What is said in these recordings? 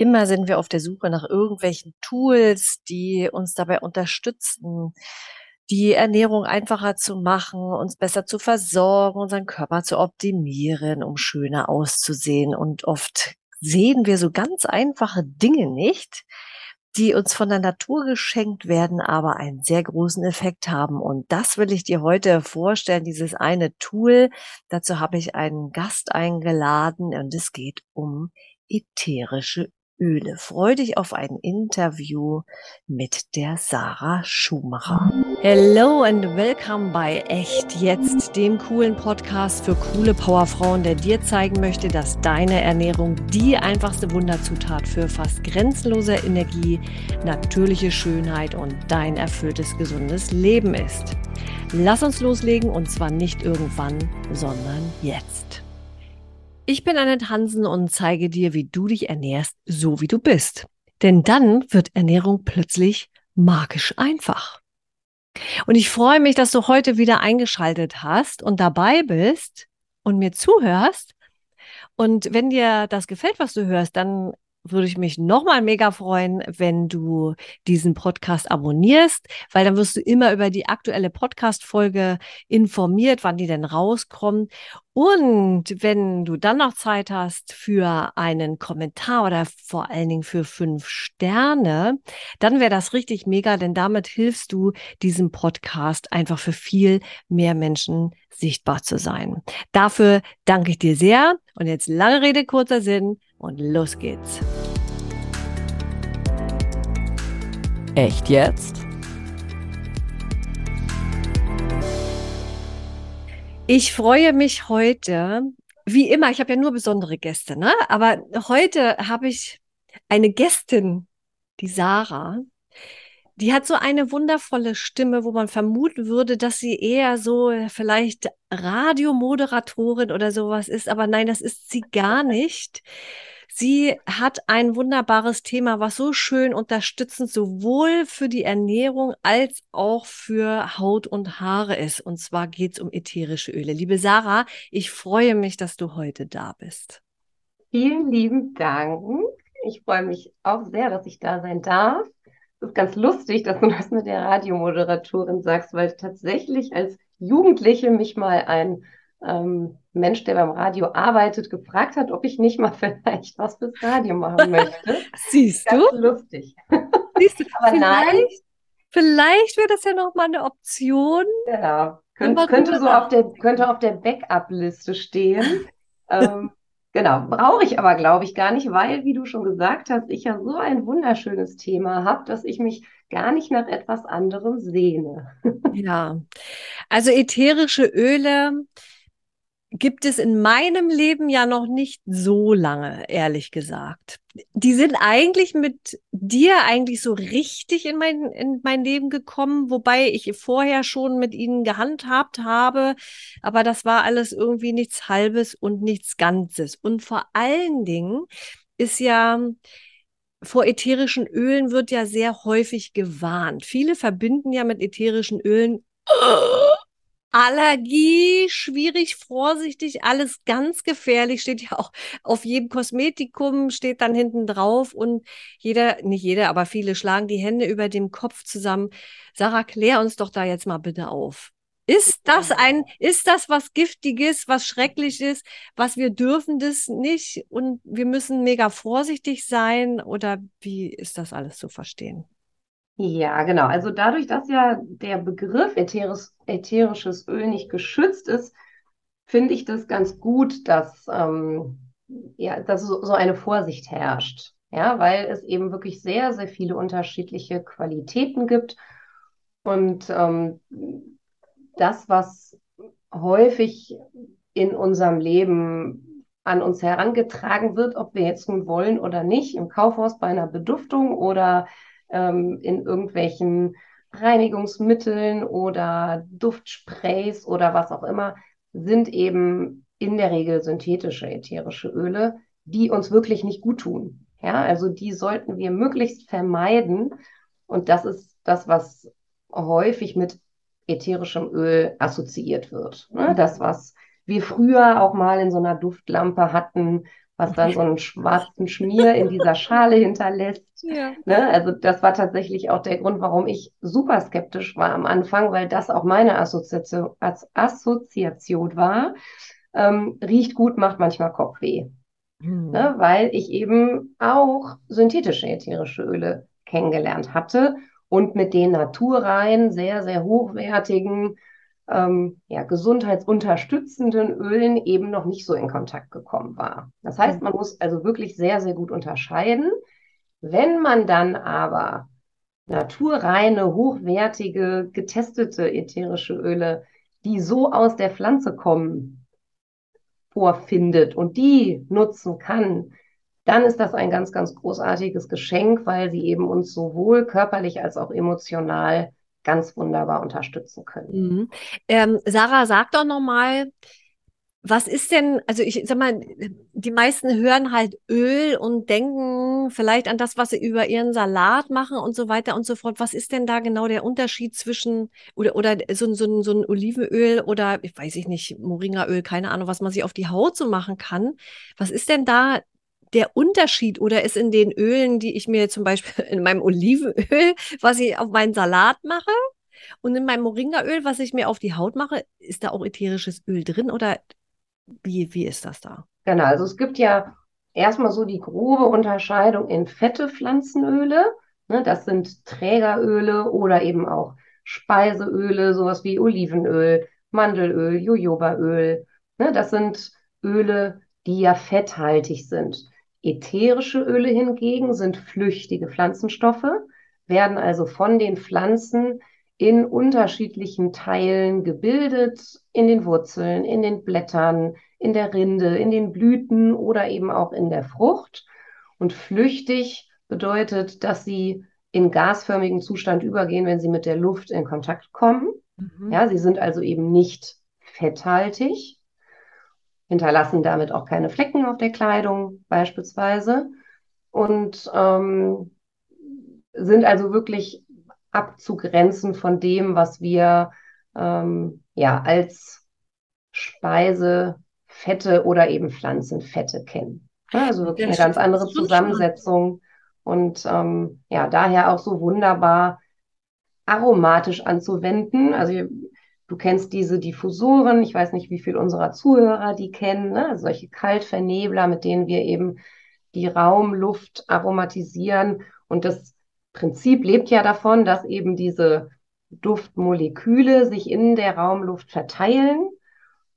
Immer sind wir auf der Suche nach irgendwelchen Tools, die uns dabei unterstützen, die Ernährung einfacher zu machen, uns besser zu versorgen, unseren Körper zu optimieren, um schöner auszusehen. Und oft sehen wir so ganz einfache Dinge nicht, die uns von der Natur geschenkt werden, aber einen sehr großen Effekt haben. Und das will ich dir heute vorstellen, dieses eine Tool. Dazu habe ich einen Gast eingeladen und es geht um ätherische Öle. Freu dich auf ein Interview mit der Sarah Schumacher. Hello and welcome bei Echt Jetzt, dem coolen Podcast für coole Powerfrauen, der dir zeigen möchte, dass deine Ernährung die einfachste Wunderzutat für fast grenzenlose Energie, natürliche Schönheit und dein erfülltes, gesundes Leben ist. Lass uns loslegen und zwar nicht irgendwann, sondern jetzt. Ich bin Annette Hansen und zeige dir, wie du dich ernährst, so wie du bist. Denn dann wird Ernährung plötzlich magisch einfach. Und ich freue mich, dass du heute wieder eingeschaltet hast und dabei bist und mir zuhörst. Und wenn dir das gefällt, was du hörst, dann würde ich mich nochmal mega freuen, wenn du diesen Podcast abonnierst, weil dann wirst du immer über die aktuelle Podcast-Folge informiert, wann die denn rauskommt. Und wenn du dann noch Zeit hast für einen Kommentar oder vor allen Dingen für fünf Sterne, dann wäre das richtig mega, denn damit hilfst du diesem Podcast einfach für viel mehr Menschen sichtbar zu sein. Dafür danke ich dir sehr. Und jetzt lange Rede, kurzer Sinn und los geht's. Echt jetzt? Ich freue mich heute, wie immer, ich habe ja nur besondere Gäste, ne? Aber heute habe ich eine Gästin, die Sarah. Die hat so eine wundervolle Stimme, wo man vermuten würde, dass sie eher so vielleicht Radiomoderatorin oder sowas ist. Aber nein, das ist sie gar nicht. Sie hat ein wunderbares Thema, was so schön unterstützend sowohl für die Ernährung als auch für Haut und Haare ist. Und zwar geht es um ätherische Öle. Liebe Sarah, ich freue mich, dass du heute da bist. Vielen lieben Dank. Ich freue mich auch sehr, dass ich da sein darf. Es ist ganz lustig, dass du das mit der Radiomoderatorin sagst, weil tatsächlich als Jugendliche mich mal ein ähm, Mensch, der beim Radio arbeitet, gefragt hat, ob ich nicht mal vielleicht was fürs Radio machen möchte. Siehst ganz du? lustig. Siehst du, aber vielleicht, nein. Vielleicht wäre das ja noch mal eine Option. Ja, Könnt, könnte so auf der, könnte auf der Backup-Liste stehen. ähm, Genau, brauche ich aber, glaube ich, gar nicht, weil, wie du schon gesagt hast, ich ja so ein wunderschönes Thema habe, dass ich mich gar nicht nach etwas anderem sehne. Ja, also ätherische Öle gibt es in meinem Leben ja noch nicht so lange, ehrlich gesagt. Die sind eigentlich mit dir eigentlich so richtig in mein, in mein Leben gekommen, wobei ich vorher schon mit ihnen gehandhabt habe, aber das war alles irgendwie nichts Halbes und nichts Ganzes. Und vor allen Dingen ist ja vor ätherischen Ölen wird ja sehr häufig gewarnt. Viele verbinden ja mit ätherischen Ölen Allergie, schwierig, vorsichtig, alles ganz gefährlich, steht ja auch auf jedem Kosmetikum, steht dann hinten drauf und jeder, nicht jeder, aber viele schlagen die Hände über dem Kopf zusammen. Sarah, klär uns doch da jetzt mal bitte auf. Ist das ein, ist das was Giftiges, was Schreckliches, was wir dürfen das nicht und wir müssen mega vorsichtig sein oder wie ist das alles zu verstehen? Ja, genau. Also dadurch, dass ja der Begriff ätheris, ätherisches Öl nicht geschützt ist, finde ich das ganz gut, dass, ähm, ja, dass so, so eine Vorsicht herrscht. Ja, weil es eben wirklich sehr, sehr viele unterschiedliche Qualitäten gibt. Und ähm, das, was häufig in unserem Leben an uns herangetragen wird, ob wir jetzt nun wollen oder nicht, im Kaufhaus bei einer Beduftung oder ähm, in irgendwelchen Reinigungsmitteln oder Duftsprays oder was auch immer, sind eben in der Regel synthetische ätherische Öle, die uns wirklich nicht gut tun. Ja, also die sollten wir möglichst vermeiden. Und das ist das, was häufig mit ätherischem Öl assoziiert wird. Ne? Das, was wir früher auch mal in so einer Duftlampe hatten, was dann so einen schwarzen Schmier in dieser Schale hinterlässt. Ja. Ne? Also das war tatsächlich auch der Grund, warum ich super skeptisch war am Anfang, weil das auch meine Assoziation, als Assoziation war. Ähm, riecht gut, macht manchmal Kopfweh. Hm. Ne? Weil ich eben auch synthetische ätherische Öle kennengelernt hatte und mit den naturrein, sehr, sehr hochwertigen ähm, ja, gesundheitsunterstützenden Ölen eben noch nicht so in Kontakt gekommen war. Das heißt, man muss also wirklich sehr, sehr gut unterscheiden. Wenn man dann aber naturreine, hochwertige, getestete ätherische Öle, die so aus der Pflanze kommen, vorfindet und die nutzen kann, dann ist das ein ganz, ganz großartiges Geschenk, weil sie eben uns sowohl körperlich als auch emotional ganz wunderbar unterstützen können. Mhm. Ähm, Sarah, sag doch nochmal, was ist denn, also ich sag mal, die meisten hören halt Öl und denken vielleicht an das, was sie über ihren Salat machen und so weiter und so fort. Was ist denn da genau der Unterschied zwischen, oder, oder so, so, so ein Olivenöl oder, ich weiß ich nicht, Moringaöl, keine Ahnung, was man sich auf die Haut so machen kann. Was ist denn da der Unterschied oder ist in den Ölen, die ich mir zum Beispiel in meinem Olivenöl, was ich auf meinen Salat mache und in meinem Moringaöl, was ich mir auf die Haut mache, ist da auch ätherisches Öl drin oder wie, wie ist das da? Genau, also es gibt ja erstmal so die grobe Unterscheidung in fette Pflanzenöle. Ne, das sind Trägeröle oder eben auch Speiseöle, sowas wie Olivenöl, Mandelöl, Jojobaöl. Ne, das sind Öle, die ja fetthaltig sind. Ätherische Öle hingegen sind flüchtige Pflanzenstoffe, werden also von den Pflanzen in unterschiedlichen Teilen gebildet, in den Wurzeln, in den Blättern, in der Rinde, in den Blüten oder eben auch in der Frucht. Und flüchtig bedeutet, dass sie in gasförmigen Zustand übergehen, wenn sie mit der Luft in Kontakt kommen. Mhm. Ja, sie sind also eben nicht fetthaltig hinterlassen damit auch keine Flecken auf der Kleidung beispielsweise und ähm, sind also wirklich abzugrenzen von dem, was wir ähm, ja als Speise, Fette oder eben Pflanzenfette kennen. Also wirklich eine ganz andere Zusammensetzung und ähm, ja, daher auch so wunderbar aromatisch anzuwenden. Also Du kennst diese Diffusoren, ich weiß nicht, wie viel unserer Zuhörer die kennen, ne? solche Kaltvernebler, mit denen wir eben die Raumluft aromatisieren. Und das Prinzip lebt ja davon, dass eben diese Duftmoleküle sich in der Raumluft verteilen.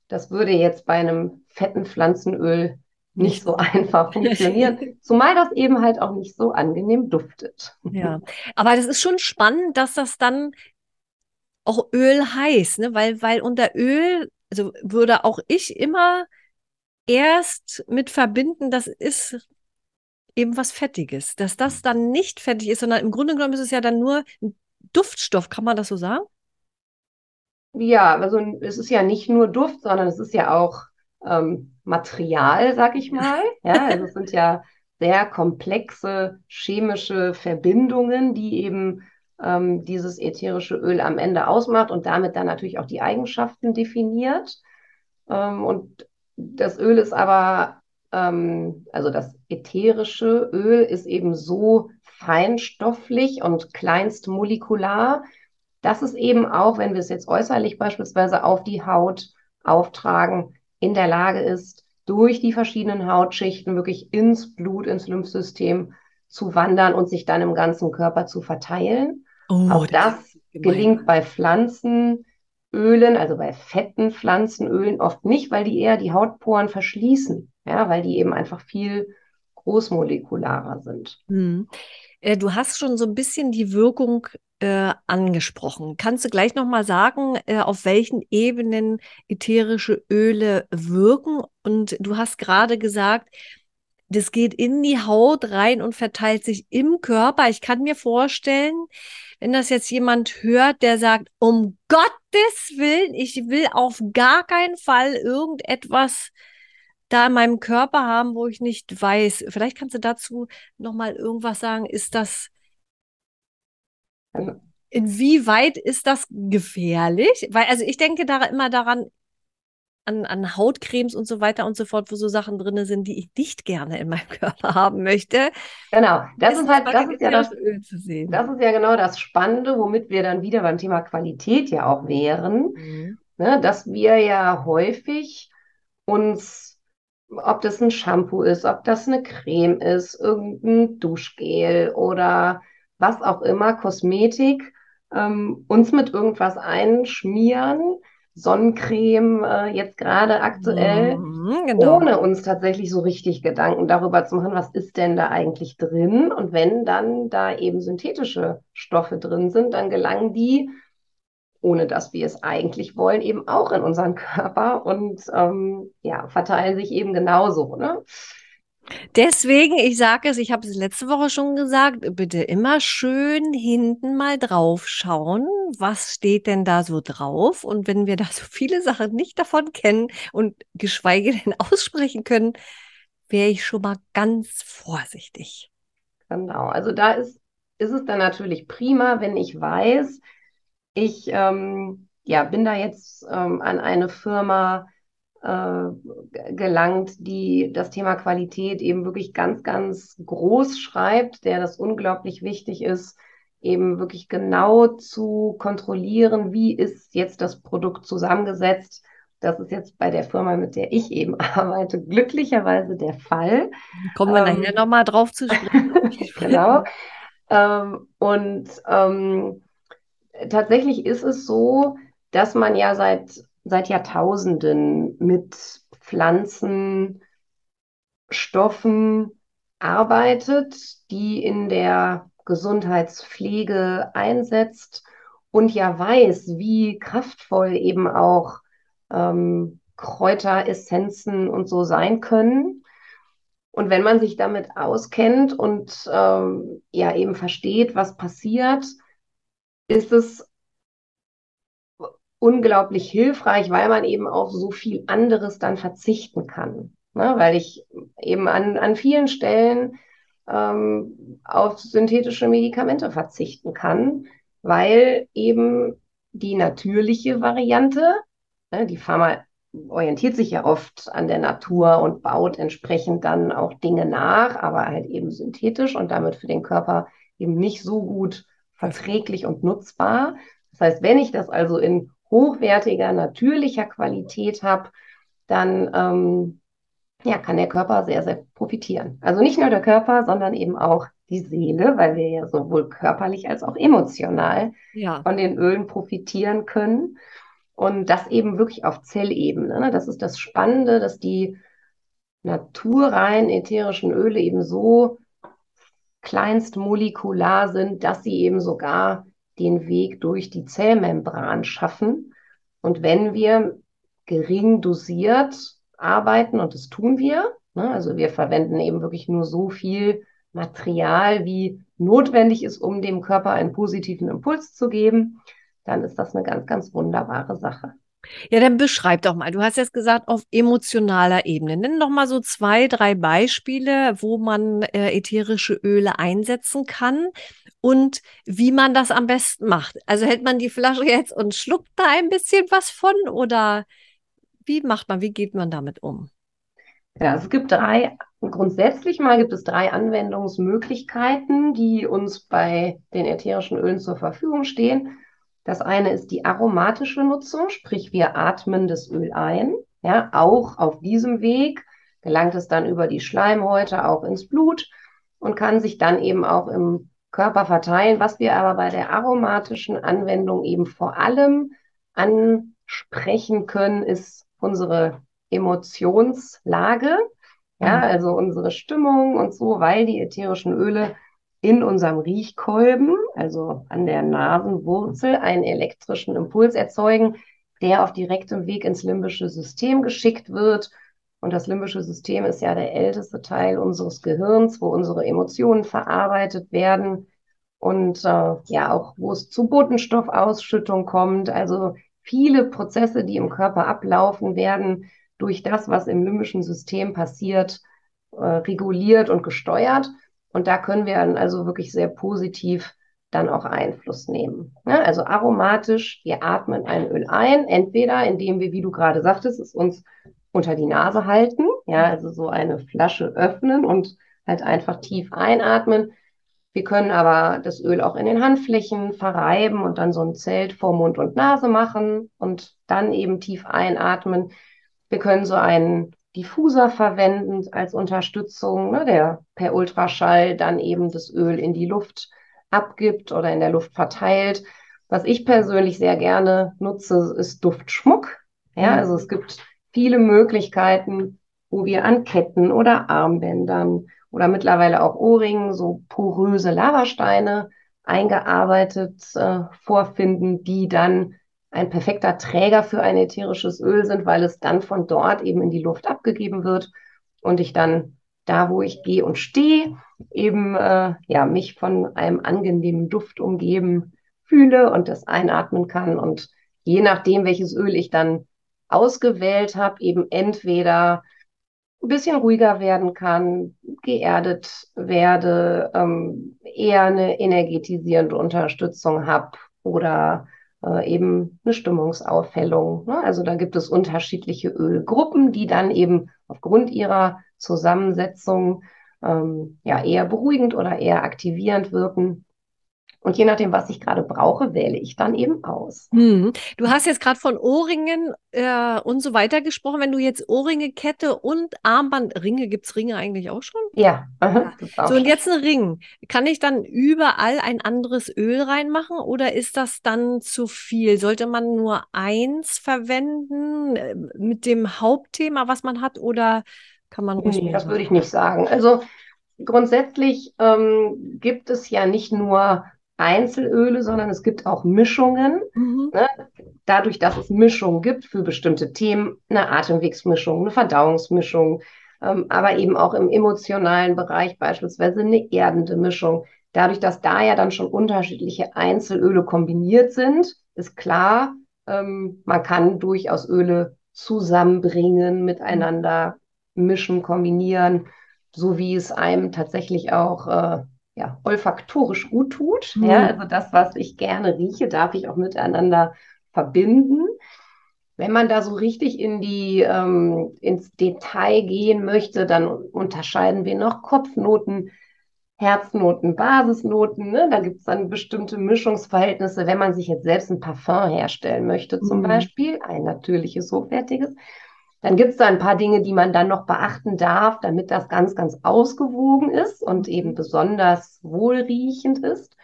Das würde jetzt bei einem fetten Pflanzenöl nicht so einfach funktionieren, zumal das eben halt auch nicht so angenehm duftet. Ja, aber das ist schon spannend, dass das dann auch Öl heiß, ne? Weil, weil unter Öl, also würde auch ich immer erst mit verbinden, das ist eben was Fettiges. Dass das dann nicht fettig ist, sondern im Grunde genommen ist es ja dann nur ein Duftstoff, kann man das so sagen? Ja, also es ist ja nicht nur Duft, sondern es ist ja auch ähm, Material, sag ich mal. Ja, also es sind ja sehr komplexe chemische Verbindungen, die eben ähm, dieses ätherische Öl am Ende ausmacht und damit dann natürlich auch die Eigenschaften definiert. Ähm, und das Öl ist aber, ähm, also das ätherische Öl ist eben so feinstofflich und kleinstmolekular, dass es eben auch, wenn wir es jetzt äußerlich beispielsweise auf die Haut auftragen, in der Lage ist, durch die verschiedenen Hautschichten wirklich ins Blut, ins Lymphsystem zu wandern und sich dann im ganzen Körper zu verteilen. Oh, Auch das, das gelingt bei Pflanzenölen, also bei fetten Pflanzenölen oft nicht, weil die eher die Hautporen verschließen, ja, weil die eben einfach viel großmolekularer sind. Hm. Äh, du hast schon so ein bisschen die Wirkung äh, angesprochen. Kannst du gleich nochmal sagen, äh, auf welchen Ebenen ätherische Öle wirken? Und du hast gerade gesagt, das geht in die Haut rein und verteilt sich im Körper. Ich kann mir vorstellen, wenn das jetzt jemand hört, der sagt, um Gottes Willen, ich will auf gar keinen Fall irgendetwas da in meinem Körper haben, wo ich nicht weiß. Vielleicht kannst du dazu noch mal irgendwas sagen. Ist das Inwieweit ist das gefährlich? Weil, also ich denke da immer daran, an, an Hautcremes und so weiter und so fort, wo so Sachen drin sind, die ich nicht gerne in meinem Körper haben möchte. Genau, das ist, ist halt, das ist ja das, das ist ja genau das Spannende, womit wir dann wieder beim Thema Qualität ja auch wären, mhm. ne, dass wir ja häufig uns, ob das ein Shampoo ist, ob das eine Creme ist, irgendein Duschgel oder was auch immer, Kosmetik, ähm, uns mit irgendwas einschmieren, Sonnencreme äh, jetzt gerade aktuell, mhm, genau. ohne uns tatsächlich so richtig Gedanken darüber zu machen, was ist denn da eigentlich drin? Und wenn dann da eben synthetische Stoffe drin sind, dann gelangen die, ohne dass wir es eigentlich wollen, eben auch in unseren Körper und ähm, ja, verteilen sich eben genauso. Ne? Deswegen, ich sage es, ich habe es letzte Woche schon gesagt, bitte immer schön hinten mal drauf schauen, was steht denn da so drauf? Und wenn wir da so viele Sachen nicht davon kennen und geschweige denn aussprechen können, wäre ich schon mal ganz vorsichtig. Genau, also da ist, ist es dann natürlich prima, wenn ich weiß, ich ähm, ja, bin da jetzt ähm, an eine Firma gelangt, die das Thema Qualität eben wirklich ganz, ganz groß schreibt, der das unglaublich wichtig ist, eben wirklich genau zu kontrollieren, wie ist jetzt das Produkt zusammengesetzt. Das ist jetzt bei der Firma, mit der ich eben arbeite, glücklicherweise der Fall. Kommen wir ähm, nachher nochmal drauf zu sprechen. genau. Ähm, und ähm, tatsächlich ist es so, dass man ja seit seit Jahrtausenden mit Pflanzen, Stoffen arbeitet, die in der Gesundheitspflege einsetzt und ja weiß, wie kraftvoll eben auch ähm, Kräuteressenzen und so sein können. Und wenn man sich damit auskennt und ähm, ja eben versteht, was passiert, ist es unglaublich hilfreich, weil man eben auf so viel anderes dann verzichten kann. Ne? Weil ich eben an, an vielen Stellen ähm, auf synthetische Medikamente verzichten kann, weil eben die natürliche Variante, ne, die Pharma orientiert sich ja oft an der Natur und baut entsprechend dann auch Dinge nach, aber halt eben synthetisch und damit für den Körper eben nicht so gut verträglich und nutzbar. Das heißt, wenn ich das also in hochwertiger, natürlicher Qualität habe, dann ähm, ja, kann der Körper sehr, sehr profitieren. Also nicht nur der Körper, sondern eben auch die Seele, weil wir ja sowohl körperlich als auch emotional ja. von den Ölen profitieren können. Und das eben wirklich auf Zellebene. Ne? Das ist das Spannende, dass die naturreinen ätherischen Öle eben so kleinstmolekular sind, dass sie eben sogar den Weg durch die Zellmembran schaffen. Und wenn wir gering dosiert arbeiten, und das tun wir, ne, also wir verwenden eben wirklich nur so viel Material, wie notwendig ist, um dem Körper einen positiven Impuls zu geben, dann ist das eine ganz, ganz wunderbare Sache. Ja, dann beschreib doch mal. Du hast jetzt gesagt, auf emotionaler Ebene. Nenn doch mal so zwei, drei Beispiele, wo man äh, ätherische Öle einsetzen kann und wie man das am besten macht. Also hält man die Flasche jetzt und schluckt da ein bisschen was von oder wie macht man, wie geht man damit um? Ja, es gibt drei, grundsätzlich mal gibt es drei Anwendungsmöglichkeiten, die uns bei den ätherischen Ölen zur Verfügung stehen. Das eine ist die aromatische Nutzung, sprich wir atmen das Öl ein. Ja, auch auf diesem Weg gelangt es dann über die Schleimhäute auch ins Blut und kann sich dann eben auch im Körper verteilen. Was wir aber bei der aromatischen Anwendung eben vor allem ansprechen können, ist unsere Emotionslage, ja, mhm. also unsere Stimmung und so, weil die ätherischen Öle in unserem Riechkolben, also an der Nasenwurzel, einen elektrischen Impuls erzeugen, der auf direktem Weg ins limbische System geschickt wird. Und das limbische System ist ja der älteste Teil unseres Gehirns, wo unsere Emotionen verarbeitet werden und äh, ja auch, wo es zu Botenstoffausschüttung kommt. Also viele Prozesse, die im Körper ablaufen, werden durch das, was im limbischen System passiert, äh, reguliert und gesteuert. Und da können wir dann also wirklich sehr positiv dann auch Einfluss nehmen. Ja, also aromatisch, wir atmen ein Öl ein, entweder indem wir, wie du gerade sagtest, es uns unter die Nase halten, ja, also so eine Flasche öffnen und halt einfach tief einatmen. Wir können aber das Öl auch in den Handflächen verreiben und dann so ein Zelt vor Mund und Nase machen und dann eben tief einatmen. Wir können so einen Diffuser verwenden als Unterstützung, ne, der per Ultraschall dann eben das Öl in die Luft abgibt oder in der Luft verteilt. Was ich persönlich sehr gerne nutze, ist Duftschmuck. Ja, mhm. also es gibt viele Möglichkeiten, wo wir an Ketten oder Armbändern oder mittlerweile auch Ohrringen so poröse Lavasteine eingearbeitet äh, vorfinden, die dann ein perfekter Träger für ein ätherisches Öl sind, weil es dann von dort eben in die Luft abgegeben wird und ich dann da, wo ich gehe und stehe, eben äh, ja mich von einem angenehmen Duft umgeben fühle und das einatmen kann. Und je nachdem, welches Öl ich dann ausgewählt habe, eben entweder ein bisschen ruhiger werden kann, geerdet werde, ähm, eher eine energetisierende Unterstützung habe oder äh, eben eine Stimmungsaufhellung. Ne? Also da gibt es unterschiedliche Ölgruppen, die dann eben aufgrund ihrer Zusammensetzung ähm, ja eher beruhigend oder eher aktivierend wirken. Und je nachdem, was ich gerade brauche, wähle ich dann eben aus. Hm. Du hast jetzt gerade von Ohrringen äh, und so weiter gesprochen. Wenn du jetzt Ohrringe, Kette und Armband, Ringe, gibt es Ringe eigentlich auch schon? Ja. Aha, so, und jetzt ein Ring. Kann ich dann überall ein anderes Öl reinmachen oder ist das dann zu viel? Sollte man nur eins verwenden äh, mit dem Hauptthema, was man hat, oder kann man ruhig nee, Das würde ich nicht sagen. Also grundsätzlich ähm, gibt es ja nicht nur Einzelöle, sondern es gibt auch Mischungen. Mhm. Ne? Dadurch, dass es Mischungen gibt für bestimmte Themen, eine Atemwegsmischung, eine Verdauungsmischung, ähm, aber eben auch im emotionalen Bereich beispielsweise eine erdende Mischung. Dadurch, dass da ja dann schon unterschiedliche Einzelöle kombiniert sind, ist klar, ähm, man kann durchaus Öle zusammenbringen, miteinander mischen, kombinieren, so wie es einem tatsächlich auch äh, ja, olfaktorisch gut tut. Mhm. Ja, also das, was ich gerne rieche, darf ich auch miteinander verbinden. Wenn man da so richtig in die, ähm, ins Detail gehen möchte, dann unterscheiden wir noch Kopfnoten, Herznoten, Basisnoten. Ne? Da gibt es dann bestimmte Mischungsverhältnisse. Wenn man sich jetzt selbst ein Parfum herstellen möchte, zum mhm. Beispiel, ein natürliches, hochwertiges, dann gibt es da ein paar Dinge, die man dann noch beachten darf, damit das ganz, ganz ausgewogen ist und eben besonders wohlriechend ist.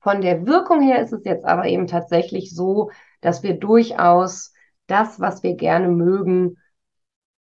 Von der Wirkung her ist es jetzt aber eben tatsächlich so, dass wir durchaus das, was wir gerne mögen,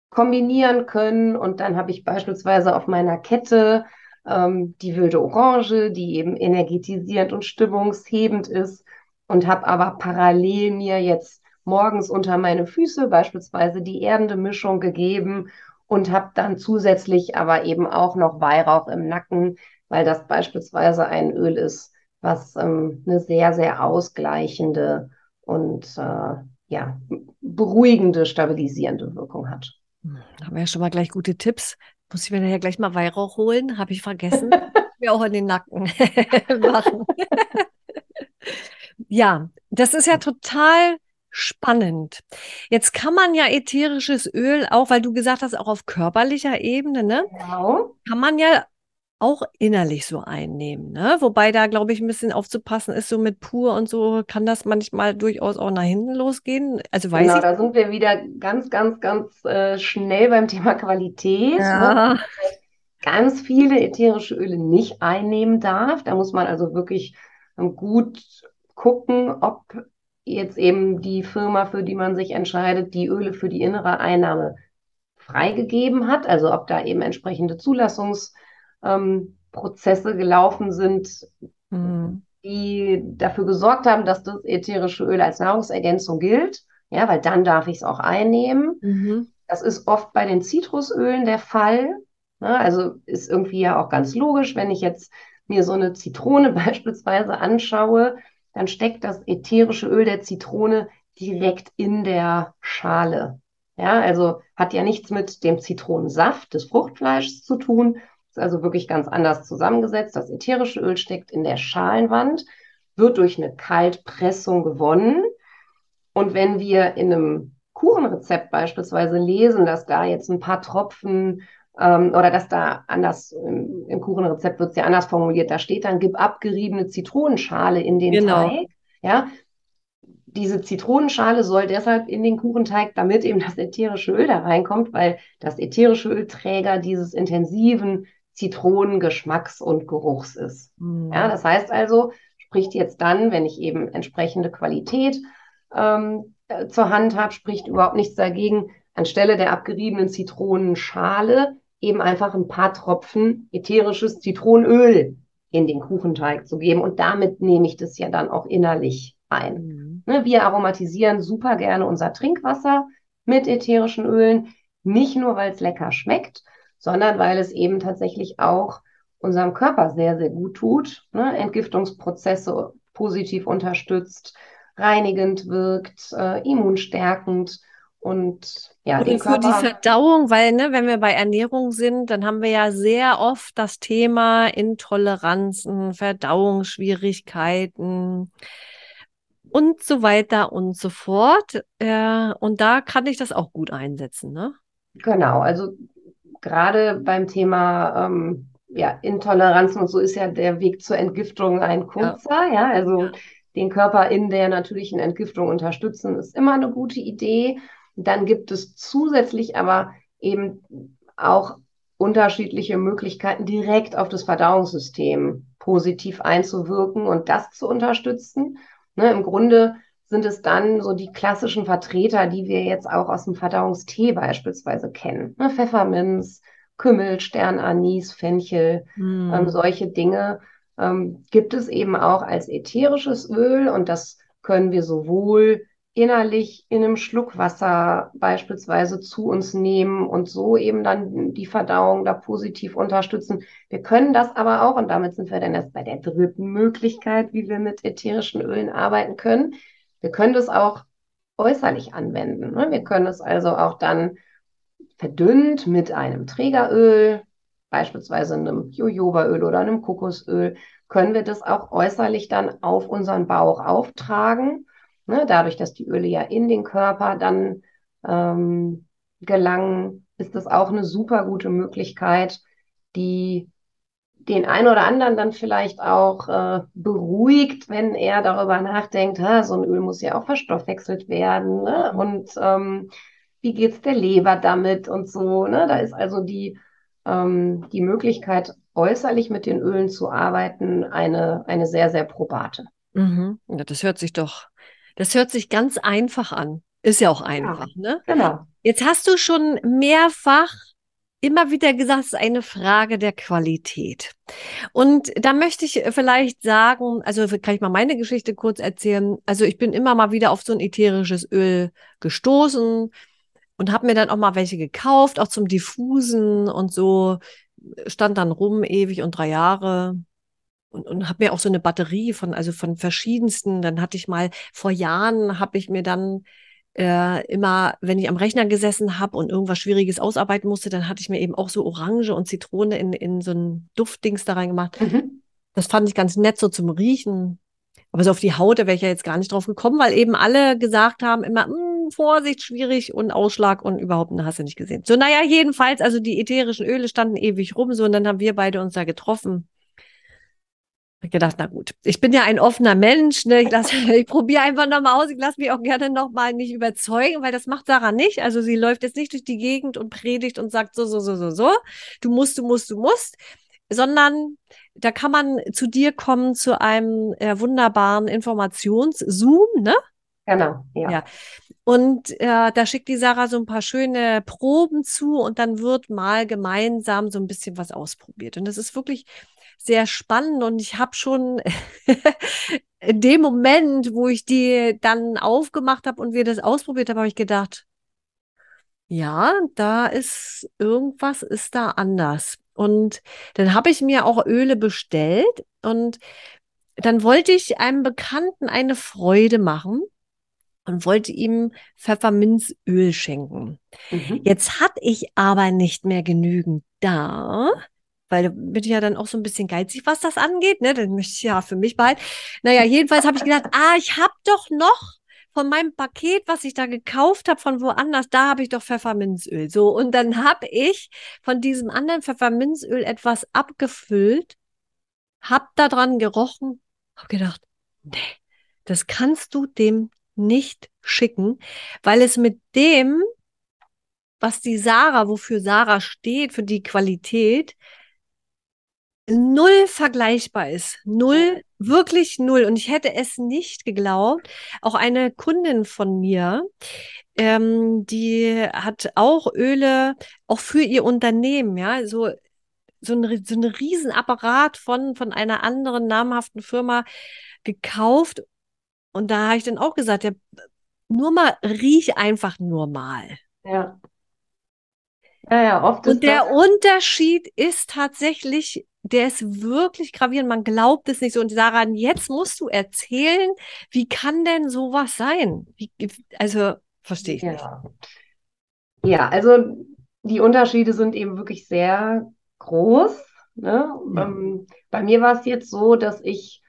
kombinieren können. Und dann habe ich beispielsweise auf meiner Kette ähm, die wilde Orange, die eben energetisierend und stimmungshebend ist und habe aber parallel mir jetzt morgens unter meine Füße beispielsweise die erdende Mischung gegeben und habe dann zusätzlich aber eben auch noch Weihrauch im Nacken, weil das beispielsweise ein Öl ist, was ähm, eine sehr, sehr ausgleichende und äh, ja, beruhigende, stabilisierende Wirkung hat. Da haben wir ja schon mal gleich gute Tipps. Muss ich mir nachher gleich mal Weihrauch holen? Habe ich vergessen. mir auch in den Nacken machen. ja, das ist ja total spannend. Jetzt kann man ja ätherisches Öl auch, weil du gesagt hast, auch auf körperlicher Ebene, ne? Genau. Kann man ja auch innerlich so einnehmen, ne? Wobei da, glaube ich, ein bisschen aufzupassen ist, so mit pur und so kann das manchmal durchaus auch nach hinten losgehen. Also weiß genau, ich. da sind wir wieder ganz, ganz, ganz äh, schnell beim Thema Qualität. Ne? Ja. Ne? Ganz viele ätherische Öle nicht einnehmen darf. Da muss man also wirklich ähm, gut gucken, ob jetzt eben die Firma, für die man sich entscheidet, die Öle für die innere Einnahme freigegeben hat, also ob da eben entsprechende Zulassungsprozesse gelaufen sind, mhm. die dafür gesorgt haben, dass das ätherische Öl als Nahrungsergänzung gilt. Ja, weil dann darf ich es auch einnehmen. Mhm. Das ist oft bei den Zitrusölen der Fall. Ne? Also ist irgendwie ja auch ganz logisch, wenn ich jetzt mir so eine Zitrone beispielsweise anschaue, dann steckt das ätherische Öl der Zitrone direkt in der Schale. Ja, also hat ja nichts mit dem Zitronensaft des Fruchtfleischs zu tun. Ist also wirklich ganz anders zusammengesetzt. Das ätherische Öl steckt in der Schalenwand wird durch eine Kaltpressung gewonnen. Und wenn wir in einem Kuchenrezept beispielsweise lesen, dass da jetzt ein paar Tropfen ähm, oder dass da anders, im, im Kuchenrezept wird es ja anders formuliert, da steht dann, gib abgeriebene Zitronenschale in den genau. Teig. Ja, diese Zitronenschale soll deshalb in den Kuchenteig, damit eben das ätherische Öl da reinkommt, weil das ätherische Öl Träger dieses intensiven Zitronengeschmacks und Geruchs ist. Mhm. Ja, das heißt also, spricht jetzt dann, wenn ich eben entsprechende Qualität ähm, äh, zur Hand habe, spricht überhaupt nichts dagegen, anstelle der abgeriebenen Zitronenschale eben einfach ein paar Tropfen ätherisches Zitronenöl in den Kuchenteig zu geben. Und damit nehme ich das ja dann auch innerlich ein. Mhm. Ne, wir aromatisieren super gerne unser Trinkwasser mit ätherischen Ölen, nicht nur, weil es lecker schmeckt, sondern weil es eben tatsächlich auch unserem Körper sehr, sehr gut tut, ne? Entgiftungsprozesse positiv unterstützt, reinigend wirkt, äh, immunstärkend und ja, und den für Körper. die Verdauung, weil ne, wenn wir bei Ernährung sind, dann haben wir ja sehr oft das Thema Intoleranzen, Verdauungsschwierigkeiten und so weiter und so fort. Äh, und da kann ich das auch gut einsetzen, ne? Genau, also gerade beim Thema ähm, ja, Intoleranzen und so ist ja der Weg zur Entgiftung ein kurzer, ja, ja also ja. den Körper in der natürlichen Entgiftung unterstützen ist immer eine gute Idee. Dann gibt es zusätzlich aber eben auch unterschiedliche Möglichkeiten, direkt auf das Verdauungssystem positiv einzuwirken und das zu unterstützen. Ne, Im Grunde sind es dann so die klassischen Vertreter, die wir jetzt auch aus dem Verdauungstee beispielsweise kennen. Ne, Pfefferminz, Kümmel, Sternanis, Fenchel, mm. ähm, solche Dinge ähm, gibt es eben auch als ätherisches Öl und das können wir sowohl innerlich in einem Schluck Wasser beispielsweise zu uns nehmen und so eben dann die Verdauung da positiv unterstützen. Wir können das aber auch, und damit sind wir dann erst bei der dritten Möglichkeit, wie wir mit ätherischen Ölen arbeiten können. Wir können das auch äußerlich anwenden. Ne? Wir können es also auch dann verdünnt mit einem Trägeröl, beispielsweise einem Jojobaöl oder einem Kokosöl, können wir das auch äußerlich dann auf unseren Bauch auftragen Ne? Dadurch, dass die Öle ja in den Körper dann ähm, gelangen, ist das auch eine super gute Möglichkeit, die den einen oder anderen dann vielleicht auch äh, beruhigt, wenn er darüber nachdenkt, ha, so ein Öl muss ja auch verstoffwechselt werden. Ne? Und ähm, wie geht's der Leber damit und so. Ne? Da ist also die, ähm, die Möglichkeit, äußerlich mit den Ölen zu arbeiten, eine, eine sehr, sehr probate. Mhm. Ja, das hört sich doch das hört sich ganz einfach an. Ist ja auch einfach, ja, ne? Genau. Jetzt hast du schon mehrfach immer wieder gesagt, es ist eine Frage der Qualität. Und da möchte ich vielleicht sagen, also kann ich mal meine Geschichte kurz erzählen. Also ich bin immer mal wieder auf so ein ätherisches Öl gestoßen und habe mir dann auch mal welche gekauft, auch zum Diffusen und so. Stand dann rum ewig und drei Jahre und, und habe mir auch so eine Batterie von, also von verschiedensten, dann hatte ich mal, vor Jahren habe ich mir dann äh, immer, wenn ich am Rechner gesessen habe und irgendwas Schwieriges ausarbeiten musste, dann hatte ich mir eben auch so Orange und Zitrone in, in so ein Duftdings da reingemacht. Mhm. Das fand ich ganz nett so zum Riechen. Aber so auf die Haut, da wäre ich ja jetzt gar nicht drauf gekommen, weil eben alle gesagt haben immer, hm, Vorsicht, schwierig und Ausschlag und überhaupt, hast du nicht gesehen. So, naja, jedenfalls, also die ätherischen Öle standen ewig rum, so, und dann haben wir beide uns da getroffen gedacht, na gut, ich bin ja ein offener Mensch, ne? ich, lass, ich probiere einfach nochmal aus, ich lasse mich auch gerne nochmal nicht überzeugen, weil das macht Sarah nicht. Also sie läuft jetzt nicht durch die Gegend und predigt und sagt so, so, so, so, so, du musst, du musst, du musst, sondern da kann man zu dir kommen zu einem äh, wunderbaren Informationszoom, ne? Genau, ja. ja. Und äh, da schickt die Sarah so ein paar schöne Proben zu und dann wird mal gemeinsam so ein bisschen was ausprobiert. Und das ist wirklich sehr spannend und ich habe schon in dem Moment, wo ich die dann aufgemacht habe und wir das ausprobiert haben, habe ich gedacht, ja, da ist irgendwas ist da anders. Und dann habe ich mir auch Öle bestellt und dann wollte ich einem Bekannten eine Freude machen und wollte ihm Pfefferminzöl schenken. Mhm. Jetzt hatte ich aber nicht mehr genügend da weil bin ich ja dann auch so ein bisschen geizig, was das angeht, ne? Dann möchte ich ja für mich behalten. Naja, jedenfalls habe ich gedacht, ah, ich habe doch noch von meinem Paket, was ich da gekauft habe von woanders, da habe ich doch Pfefferminzöl. So, und dann habe ich von diesem anderen Pfefferminzöl etwas abgefüllt, hab da dran gerochen, habe gedacht, nee, das kannst du dem nicht schicken, weil es mit dem, was die Sarah, wofür Sarah steht, für die Qualität, null vergleichbar ist. Null, wirklich null. Und ich hätte es nicht geglaubt. Auch eine Kundin von mir, ähm, die hat auch Öle, auch für ihr Unternehmen, ja, so, so ein, so ein Riesenapparat von, von einer anderen namhaften Firma gekauft. Und da habe ich dann auch gesagt, ja, nur mal, riech einfach nur mal. Ja. Ja, ja, oft Und der Unterschied ist tatsächlich der ist wirklich gravierend. Man glaubt es nicht so. Und daran, jetzt musst du erzählen, wie kann denn sowas sein? Wie, also, verstehe ich ja. nicht. Ja, also die Unterschiede sind eben wirklich sehr groß. Ne? Ja. Ähm, bei mir war es jetzt so, dass ich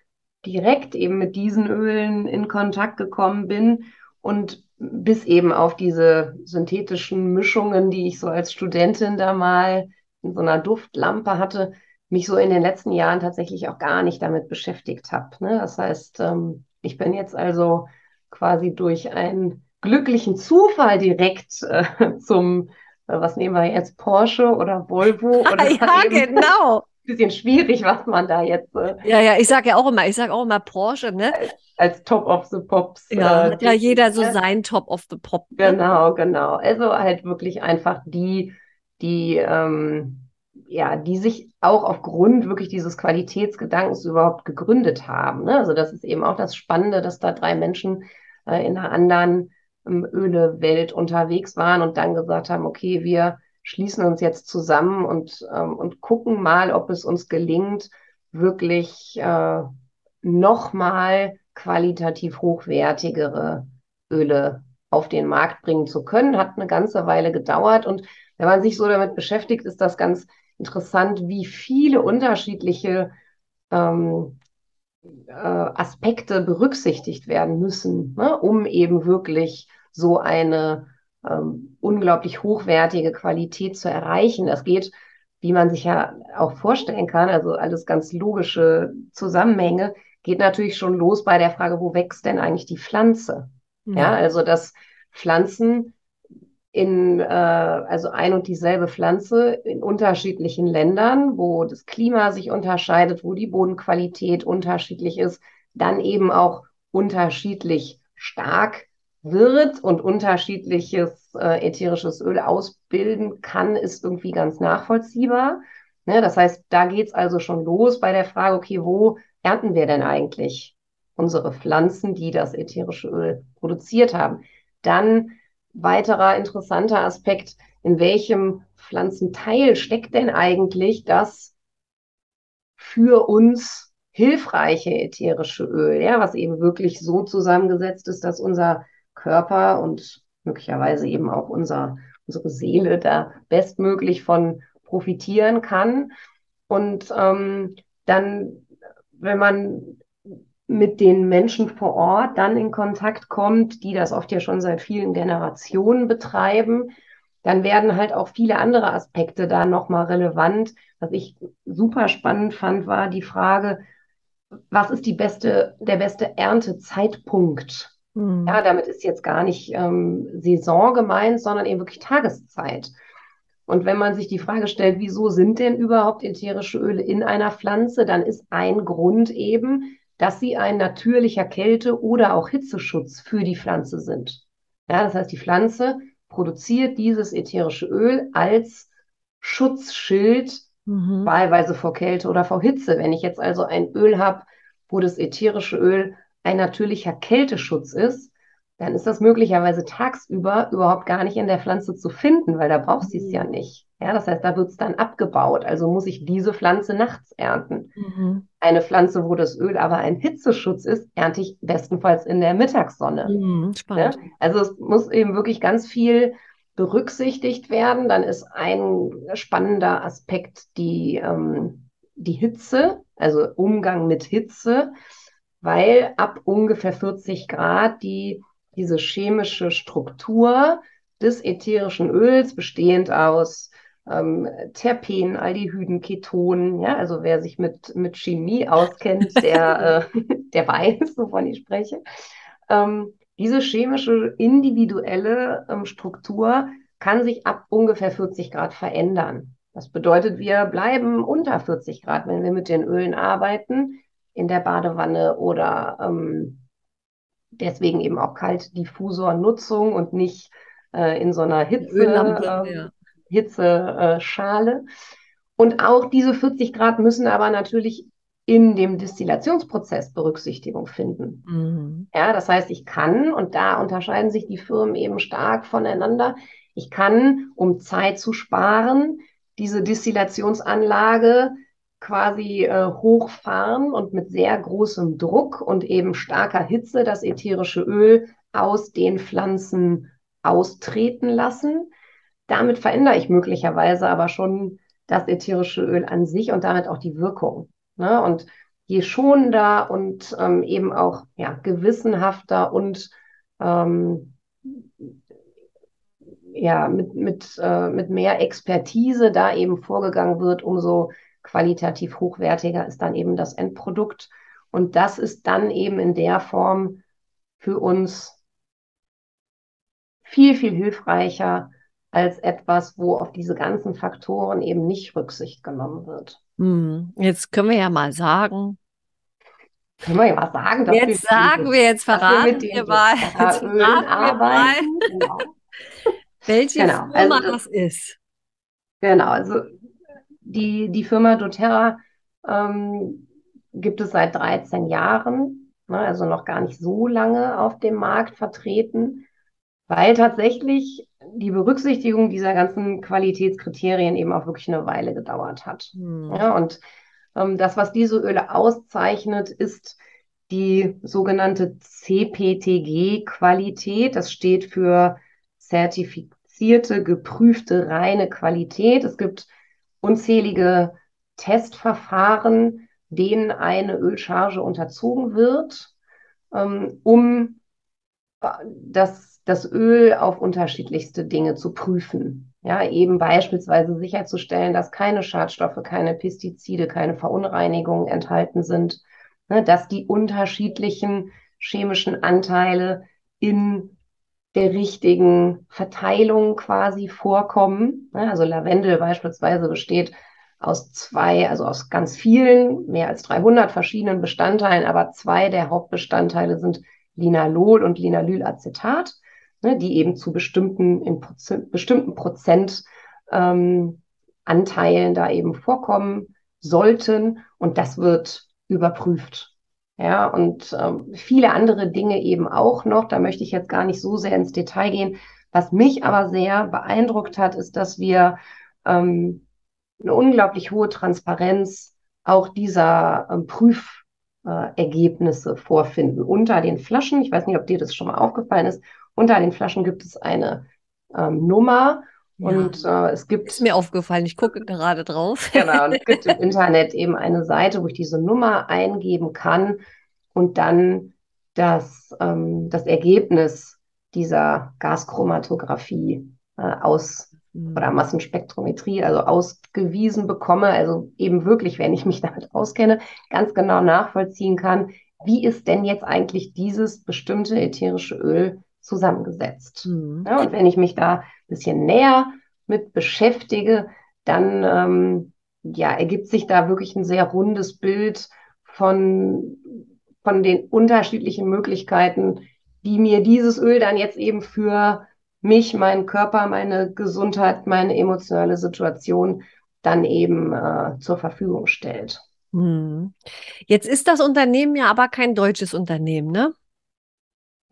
direkt eben mit diesen Ölen in Kontakt gekommen bin und bis eben auf diese synthetischen Mischungen, die ich so als Studentin da mal in so einer Duftlampe hatte, mich so in den letzten Jahren tatsächlich auch gar nicht damit beschäftigt habe. Ne? Das heißt, ähm, ich bin jetzt also quasi durch einen glücklichen Zufall direkt äh, zum, äh, was nehmen wir jetzt, Porsche oder Volvo? Oder ja, genau. Bisschen schwierig, was man da jetzt. Äh, ja, ja, ich sage ja auch immer, ich sage auch immer Porsche, ne? Als, als Top of the Pops. Ja, äh, hat ja jeder so sein Top of the Pop. Ne? Genau, genau. Also halt wirklich einfach die, die, ähm, ja, die sich auch aufgrund wirklich dieses Qualitätsgedankens überhaupt gegründet haben. Ne? Also das ist eben auch das Spannende, dass da drei Menschen äh, in einer anderen ähm, Ölewelt unterwegs waren und dann gesagt haben, okay, wir schließen uns jetzt zusammen und, ähm, und gucken mal, ob es uns gelingt, wirklich äh, nochmal qualitativ hochwertigere Öle auf den Markt bringen zu können. Hat eine ganze Weile gedauert und wenn man sich so damit beschäftigt, ist das ganz interessant, wie viele unterschiedliche ähm, äh, Aspekte berücksichtigt werden müssen, ne, um eben wirklich so eine ähm, unglaublich hochwertige Qualität zu erreichen. Das geht, wie man sich ja auch vorstellen kann, also alles ganz logische Zusammenhänge, geht natürlich schon los bei der Frage, wo wächst denn eigentlich die Pflanze? Mhm. Ja, also dass Pflanzen in äh, also ein und dieselbe Pflanze in unterschiedlichen Ländern, wo das Klima sich unterscheidet, wo die Bodenqualität unterschiedlich ist, dann eben auch unterschiedlich stark wird und unterschiedliches äh, ätherisches Öl ausbilden kann, ist irgendwie ganz nachvollziehbar. Ne, das heißt, da geht's also schon los bei der Frage, okay, wo ernten wir denn eigentlich unsere Pflanzen, die das ätherische Öl produziert haben? Dann weiterer interessanter Aspekt, in welchem Pflanzenteil steckt denn eigentlich das für uns hilfreiche ätherische Öl, ja, was eben wirklich so zusammengesetzt ist, dass unser Körper und möglicherweise eben auch unser, unsere Seele da bestmöglich von profitieren kann. Und ähm, dann, wenn man mit den Menschen vor Ort dann in Kontakt kommt, die das oft ja schon seit vielen Generationen betreiben, dann werden halt auch viele andere Aspekte da nochmal relevant. Was ich super spannend fand, war die Frage, was ist die beste, der beste Erntezeitpunkt? Mhm. Ja, damit ist jetzt gar nicht ähm, Saison gemeint, sondern eben wirklich Tageszeit. Und wenn man sich die Frage stellt, wieso sind denn überhaupt ätherische Öle in einer Pflanze, dann ist ein Grund eben, dass sie ein natürlicher Kälte- oder auch Hitzeschutz für die Pflanze sind. Ja, das heißt, die Pflanze produziert dieses ätherische Öl als Schutzschild, mhm. wahlweise vor Kälte oder vor Hitze. Wenn ich jetzt also ein Öl habe, wo das ätherische Öl ein natürlicher Kälteschutz ist, dann ist das möglicherweise tagsüber überhaupt gar nicht in der Pflanze zu finden, weil da braucht sie es ja mhm. nicht. Ja, das heißt, da wird es dann abgebaut. Also muss ich diese Pflanze nachts ernten. Mhm. Eine Pflanze, wo das Öl aber ein Hitzeschutz ist, ernte ich bestenfalls in der Mittagssonne. Mhm, spannend. Ja? Also es muss eben wirklich ganz viel berücksichtigt werden, dann ist ein spannender Aspekt die, ähm, die Hitze, also Umgang mit Hitze, weil ab ungefähr 40 Grad die, diese chemische Struktur des ätherischen Öls, bestehend aus ähm, Terpenen, Aldehyden, Ketonen, ja, also wer sich mit, mit Chemie auskennt, der, äh, der weiß, wovon ich spreche. Ähm, diese chemische individuelle ähm, Struktur kann sich ab ungefähr 40 Grad verändern. Das bedeutet, wir bleiben unter 40 Grad, wenn wir mit den Ölen arbeiten, in der Badewanne oder ähm, deswegen eben auch Kaltdiffusornutzung und nicht äh, in so einer Hitze, äh, ja. Hitzeschale. Und auch diese 40 Grad müssen aber natürlich in dem Destillationsprozess Berücksichtigung finden. Mhm. Ja, das heißt, ich kann, und da unterscheiden sich die Firmen eben stark voneinander, ich kann, um Zeit zu sparen, diese Destillationsanlage quasi äh, hochfahren und mit sehr großem Druck und eben starker Hitze das ätherische Öl aus den Pflanzen austreten lassen. Damit verändere ich möglicherweise aber schon das ätherische Öl an sich und damit auch die Wirkung. Ne? Und je schonender und ähm, eben auch ja, gewissenhafter und ähm, ja, mit, mit, äh, mit mehr Expertise da eben vorgegangen wird, umso qualitativ hochwertiger ist dann eben das Endprodukt. Und das ist dann eben in der Form für uns viel, viel hilfreicher als etwas, wo auf diese ganzen Faktoren eben nicht Rücksicht genommen wird. Hm. Jetzt können wir ja mal sagen. Können wir ja mal sagen, dass jetzt wir sagen wir, jetzt verraten wir, wir mal, jetzt verraten arbeiten. Wir mal. Genau. Welche genau. Firma also, das ist. Genau, also die, die Firma doTERRA ähm, gibt es seit 13 Jahren, ne, also noch gar nicht so lange auf dem Markt vertreten, weil tatsächlich die Berücksichtigung dieser ganzen Qualitätskriterien eben auch wirklich eine Weile gedauert hat. Hm. Ja, und ähm, das, was diese Öle auszeichnet, ist die sogenannte CPTG-Qualität. Das steht für zertifizierte, geprüfte, reine Qualität. Es gibt unzählige Testverfahren, denen eine Ölcharge unterzogen wird, ähm, um äh, das das Öl auf unterschiedlichste Dinge zu prüfen. Ja, eben beispielsweise sicherzustellen, dass keine Schadstoffe, keine Pestizide, keine Verunreinigungen enthalten sind, ne, dass die unterschiedlichen chemischen Anteile in der richtigen Verteilung quasi vorkommen. Also Lavendel beispielsweise besteht aus zwei, also aus ganz vielen, mehr als 300 verschiedenen Bestandteilen, aber zwei der Hauptbestandteile sind Linalol und Linalylacetat ne, die eben zu bestimmten, in Prozent, bestimmten Prozent ähm, da eben vorkommen sollten. Und das wird überprüft. Ja, und ähm, viele andere Dinge eben auch noch. Da möchte ich jetzt gar nicht so sehr ins Detail gehen. Was mich aber sehr beeindruckt hat, ist, dass wir ähm, eine unglaublich hohe Transparenz auch dieser ähm, Prüfergebnisse vorfinden unter den Flaschen. Ich weiß nicht, ob dir das schon mal aufgefallen ist. Unter den Flaschen gibt es eine ähm, Nummer ja. und äh, es gibt. Ist mir aufgefallen, ich gucke gerade drauf. genau, und es gibt im Internet eben eine Seite, wo ich diese Nummer eingeben kann und dann das, ähm, das Ergebnis dieser Gaschromatographie äh, aus mhm. oder Massenspektrometrie, also ausgewiesen bekomme, also eben wirklich, wenn ich mich damit auskenne, ganz genau nachvollziehen kann, wie ist denn jetzt eigentlich dieses bestimmte ätherische Öl zusammengesetzt. Mhm. Ja, und wenn ich mich da ein bisschen näher mit beschäftige, dann ähm, ja, ergibt sich da wirklich ein sehr rundes Bild von, von den unterschiedlichen Möglichkeiten, die mir dieses Öl dann jetzt eben für mich, meinen Körper, meine Gesundheit, meine emotionale Situation dann eben äh, zur Verfügung stellt. Mhm. Jetzt ist das Unternehmen ja aber kein deutsches Unternehmen, ne?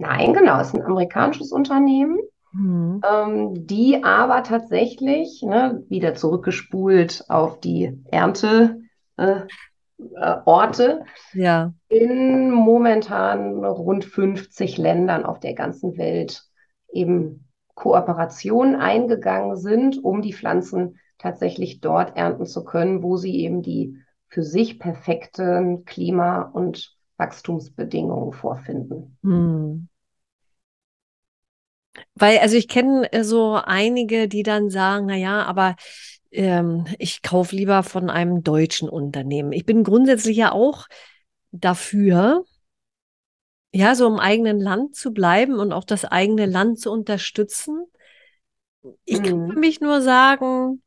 Nein, genau, es ist ein amerikanisches Unternehmen, mhm. ähm, die aber tatsächlich ne, wieder zurückgespult auf die Ernteorte äh, äh, ja. in momentan rund 50 Ländern auf der ganzen Welt eben Kooperationen eingegangen sind, um die Pflanzen tatsächlich dort ernten zu können, wo sie eben die für sich perfekten Klima- und Wachstumsbedingungen vorfinden. Hm. Weil, also ich kenne äh, so einige, die dann sagen, na ja, aber ähm, ich kaufe lieber von einem deutschen Unternehmen. Ich bin grundsätzlich ja auch dafür, ja, so im eigenen Land zu bleiben und auch das eigene Land zu unterstützen. Ich kann für mhm. mich nur sagen,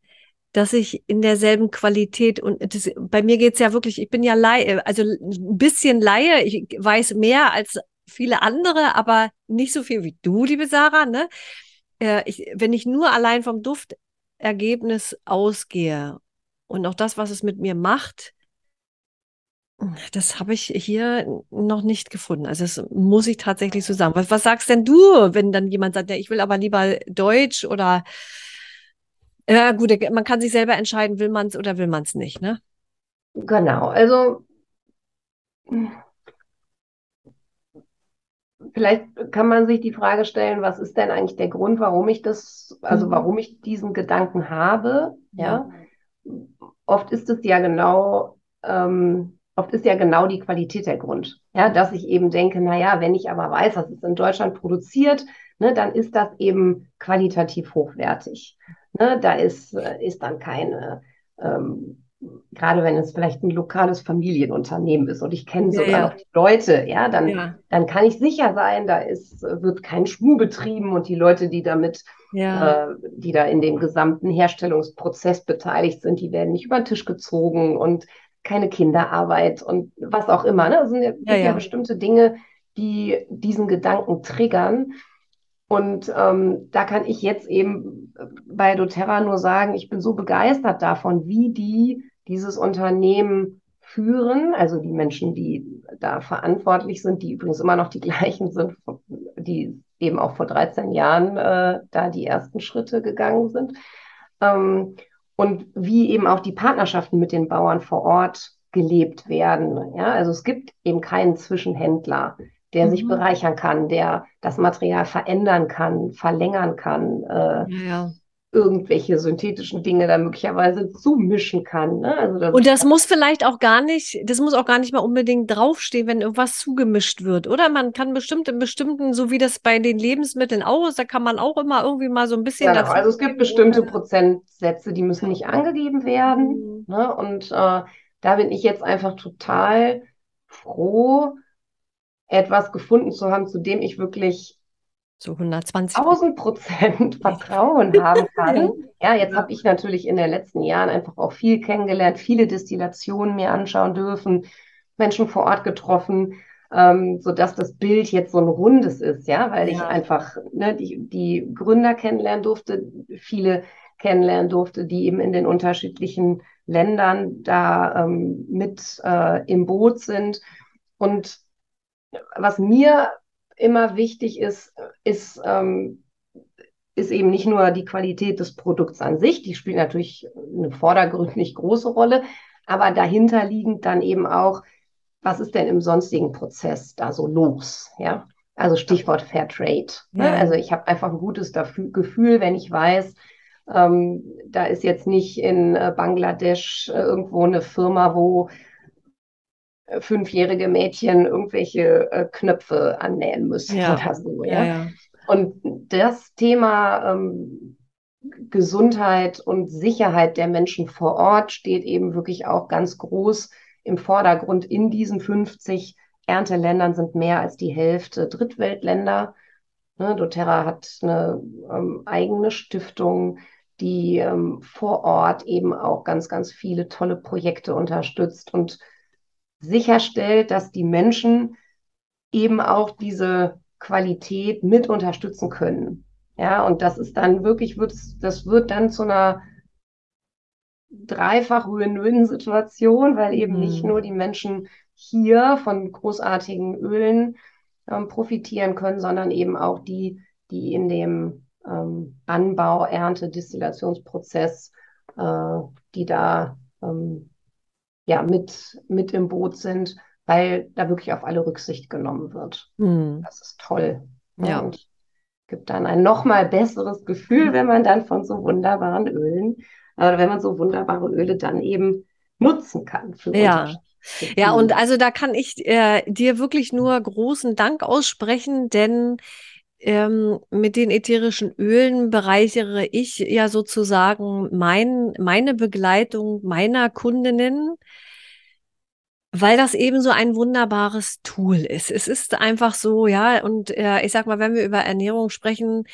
dass ich in derselben Qualität und das, bei mir geht's ja wirklich, ich bin ja Laie, also ein bisschen Laie, ich weiß mehr als viele andere, aber nicht so viel wie du, liebe Sarah. Ne? Äh, ich, wenn ich nur allein vom Duftergebnis ausgehe und auch das, was es mit mir macht, das habe ich hier noch nicht gefunden. Also das muss ich tatsächlich so sagen. Was, was sagst denn du, wenn dann jemand sagt, ja, ich will aber lieber Deutsch oder ja gut, man kann sich selber entscheiden, will man es oder will man es nicht, ne? Genau, also vielleicht kann man sich die Frage stellen, was ist denn eigentlich der Grund, warum ich das, also mhm. warum ich diesen Gedanken habe, ja? Oft ist es ja genau ähm, oft ist ja genau die Qualität der Grund. Ja, dass ich eben denke, na ja, wenn ich aber weiß, dass es in Deutschland produziert, ne, dann ist das eben qualitativ hochwertig. Ne, da ist, äh, ist dann keine, ähm, gerade wenn es vielleicht ein lokales Familienunternehmen ist und ich kenne sogar ja. noch die Leute, ja, dann, ja. dann kann ich sicher sein, da ist, wird kein Schmuh betrieben und die Leute, die damit, ja. äh, die da in dem gesamten Herstellungsprozess beteiligt sind, die werden nicht über den Tisch gezogen und keine Kinderarbeit und was auch immer. Ne? Das sind ja, ja, ja. bestimmte Dinge, die diesen Gedanken triggern. Und ähm, da kann ich jetzt eben bei doTERRA nur sagen, ich bin so begeistert davon, wie die dieses Unternehmen führen, also die Menschen, die da verantwortlich sind, die übrigens immer noch die gleichen sind, die eben auch vor 13 Jahren äh, da die ersten Schritte gegangen sind. Ähm, und wie eben auch die Partnerschaften mit den Bauern vor Ort gelebt werden. Ja, also es gibt eben keinen Zwischenhändler, der mhm. sich bereichern kann, der das Material verändern kann, verlängern kann. Äh, ja irgendwelche synthetischen Dinge da möglicherweise zumischen kann. Ne? Also das und das muss vielleicht auch gar nicht, das muss auch gar nicht mal unbedingt draufstehen, wenn irgendwas zugemischt wird, oder? Man kann bestimmt in bestimmten, so wie das bei den Lebensmitteln auch ist, da kann man auch immer irgendwie mal so ein bisschen genau, dazu. Also es gibt bestimmte Prozentsätze, die müssen nicht angegeben werden. Mhm. Ne? Und äh, da bin ich jetzt einfach total froh, etwas gefunden zu haben, zu dem ich wirklich so 120 1000 Prozent Vertrauen haben kann. Ja, jetzt habe ich natürlich in den letzten Jahren einfach auch viel kennengelernt, viele Destillationen mir anschauen dürfen, Menschen vor Ort getroffen, ähm, so dass das Bild jetzt so ein rundes ist, ja, weil ja. ich einfach ne, die, die Gründer kennenlernen durfte, viele kennenlernen durfte, die eben in den unterschiedlichen Ländern da ähm, mit äh, im Boot sind. Und was mir immer wichtig ist, ist, ähm, ist eben nicht nur die Qualität des Produkts an sich, die spielt natürlich eine vordergründig große Rolle, aber dahinter liegend dann eben auch, was ist denn im sonstigen Prozess da so los? Ja, also Stichwort Fair Trade. Ne? Ja. Also ich habe einfach ein gutes dafür, Gefühl, wenn ich weiß, ähm, da ist jetzt nicht in äh, Bangladesch äh, irgendwo eine Firma, wo fünfjährige Mädchen irgendwelche äh, Knöpfe annähen müssen ja. oder so. Ja? ja? Und das Thema ähm, Gesundheit und Sicherheit der Menschen vor Ort steht eben wirklich auch ganz groß im Vordergrund. In diesen 50 Ernteländern sind mehr als die Hälfte Drittweltländer. Ne, doTERRA hat eine ähm, eigene Stiftung, die ähm, vor Ort eben auch ganz, ganz viele tolle Projekte unterstützt und sicherstellt, dass die Menschen eben auch diese Qualität mit unterstützen können. Ja, und das ist dann wirklich, wird, das wird dann zu einer dreifach Win-Win-Situation, weil eben mhm. nicht nur die Menschen hier von großartigen Ölen ähm, profitieren können, sondern eben auch die, die in dem ähm, Anbau, Ernte, Destillationsprozess, äh, die da ähm, ja, mit, mit im Boot sind, weil da wirklich auf alle Rücksicht genommen wird. Mhm. Das ist toll. Ja. Und gibt dann ein nochmal besseres Gefühl, wenn man dann von so wunderbaren Ölen, oder wenn man so wunderbare Öle dann eben nutzen kann. ja. Ja, und also da kann ich äh, dir wirklich nur großen Dank aussprechen, denn ähm, mit den ätherischen Ölen bereichere ich ja sozusagen mein, meine Begleitung meiner Kundinnen weil das eben so ein wunderbares Tool ist. Es ist einfach so, ja, und äh, ich sag mal, wenn wir über Ernährung sprechen,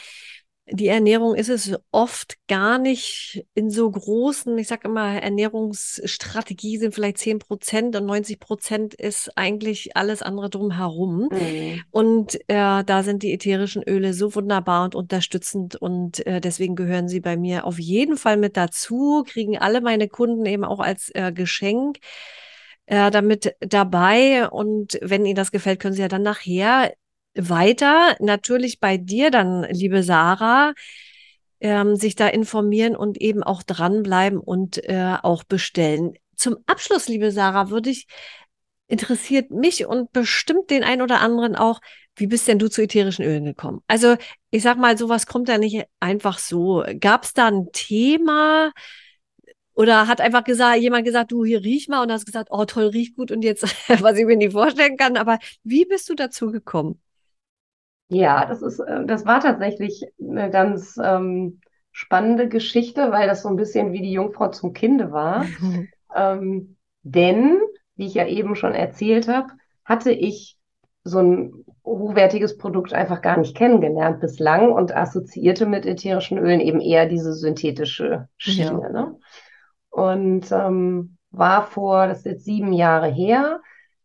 die Ernährung ist es oft gar nicht in so großen, ich sag immer, Ernährungsstrategie sind vielleicht zehn Prozent und 90 Prozent ist eigentlich alles andere drumherum. Mhm. Und äh, da sind die ätherischen Öle so wunderbar und unterstützend und äh, deswegen gehören sie bei mir auf jeden Fall mit dazu, kriegen alle meine Kunden eben auch als äh, Geschenk äh, damit dabei. Und wenn Ihnen das gefällt, können Sie ja dann nachher weiter, natürlich bei dir dann, liebe Sarah, ähm, sich da informieren und eben auch dranbleiben und äh, auch bestellen. Zum Abschluss, liebe Sarah, würde ich interessiert mich und bestimmt den ein oder anderen auch, wie bist denn du zu ätherischen Ölen gekommen? Also ich sag mal, sowas kommt ja nicht einfach so. Gab es da ein Thema? Oder hat einfach gesagt, jemand gesagt, du hier riech mal und hast gesagt, oh toll, riecht gut und jetzt, was ich mir nicht vorstellen kann. Aber wie bist du dazu gekommen? Ja, das ist, äh, das war tatsächlich eine ganz ähm, spannende Geschichte, weil das so ein bisschen wie die Jungfrau zum Kinde war. ähm, denn, wie ich ja eben schon erzählt habe, hatte ich so ein hochwertiges Produkt einfach gar nicht kennengelernt bislang und assoziierte mit ätherischen Ölen eben eher diese synthetische Schiene. Ja. Ne? und ähm, war vor, das ist jetzt sieben Jahre her,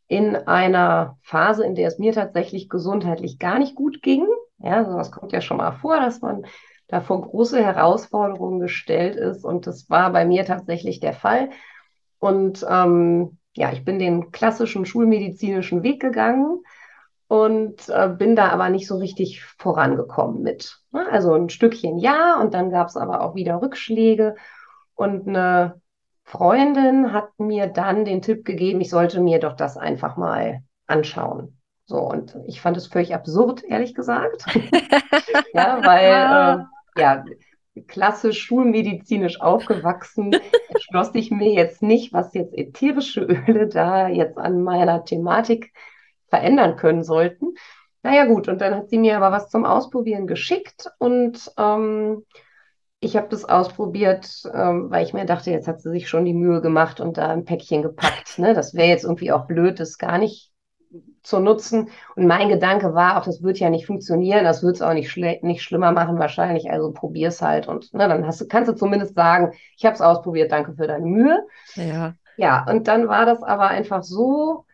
in einer Phase, in der es mir tatsächlich gesundheitlich gar nicht gut ging. Ja, sowas kommt ja schon mal vor, dass man da vor große Herausforderungen gestellt ist. Und das war bei mir tatsächlich der Fall. Und ähm, ja, ich bin den klassischen schulmedizinischen Weg gegangen und äh, bin da aber nicht so richtig vorangekommen mit. Ne? Also ein Stückchen ja, und dann gab es aber auch wieder Rückschläge. Und eine Freundin hat mir dann den Tipp gegeben, ich sollte mir doch das einfach mal anschauen. So, und ich fand es völlig absurd, ehrlich gesagt. ja, weil, äh, ja, klassisch schulmedizinisch aufgewachsen, entschloss ich mir jetzt nicht, was jetzt ätherische Öle da jetzt an meiner Thematik verändern können sollten. Naja, gut, und dann hat sie mir aber was zum Ausprobieren geschickt und ähm, ich habe das ausprobiert, ähm, weil ich mir dachte, jetzt hat sie sich schon die Mühe gemacht und da ein Päckchen gepackt. Ne? Das wäre jetzt irgendwie auch blöd, das gar nicht zu nutzen. Und mein Gedanke war auch, das wird ja nicht funktionieren, das wird es auch nicht, nicht schlimmer machen wahrscheinlich. Also probier's halt und ne, dann hast du, kannst du zumindest sagen, ich habe es ausprobiert, danke für deine Mühe. Ja. Ja, und dann war das aber einfach so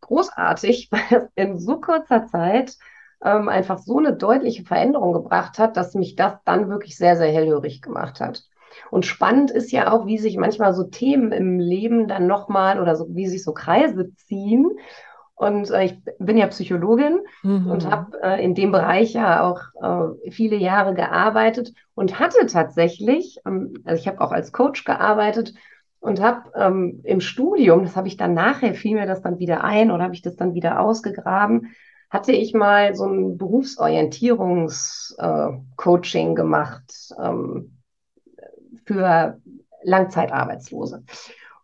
großartig, weil es in so kurzer Zeit ähm, einfach so eine deutliche Veränderung gebracht hat, dass mich das dann wirklich sehr, sehr hellhörig gemacht hat. Und spannend ist ja auch, wie sich manchmal so Themen im Leben dann nochmal oder so, wie sich so Kreise ziehen. Und äh, ich bin ja Psychologin mhm. und habe äh, in dem Bereich ja auch äh, viele Jahre gearbeitet und hatte tatsächlich, ähm, also ich habe auch als Coach gearbeitet und habe ähm, im Studium, das habe ich dann nachher, fiel mir das dann wieder ein oder habe ich das dann wieder ausgegraben, hatte ich mal so ein Berufsorientierungscoaching äh, gemacht ähm, für Langzeitarbeitslose.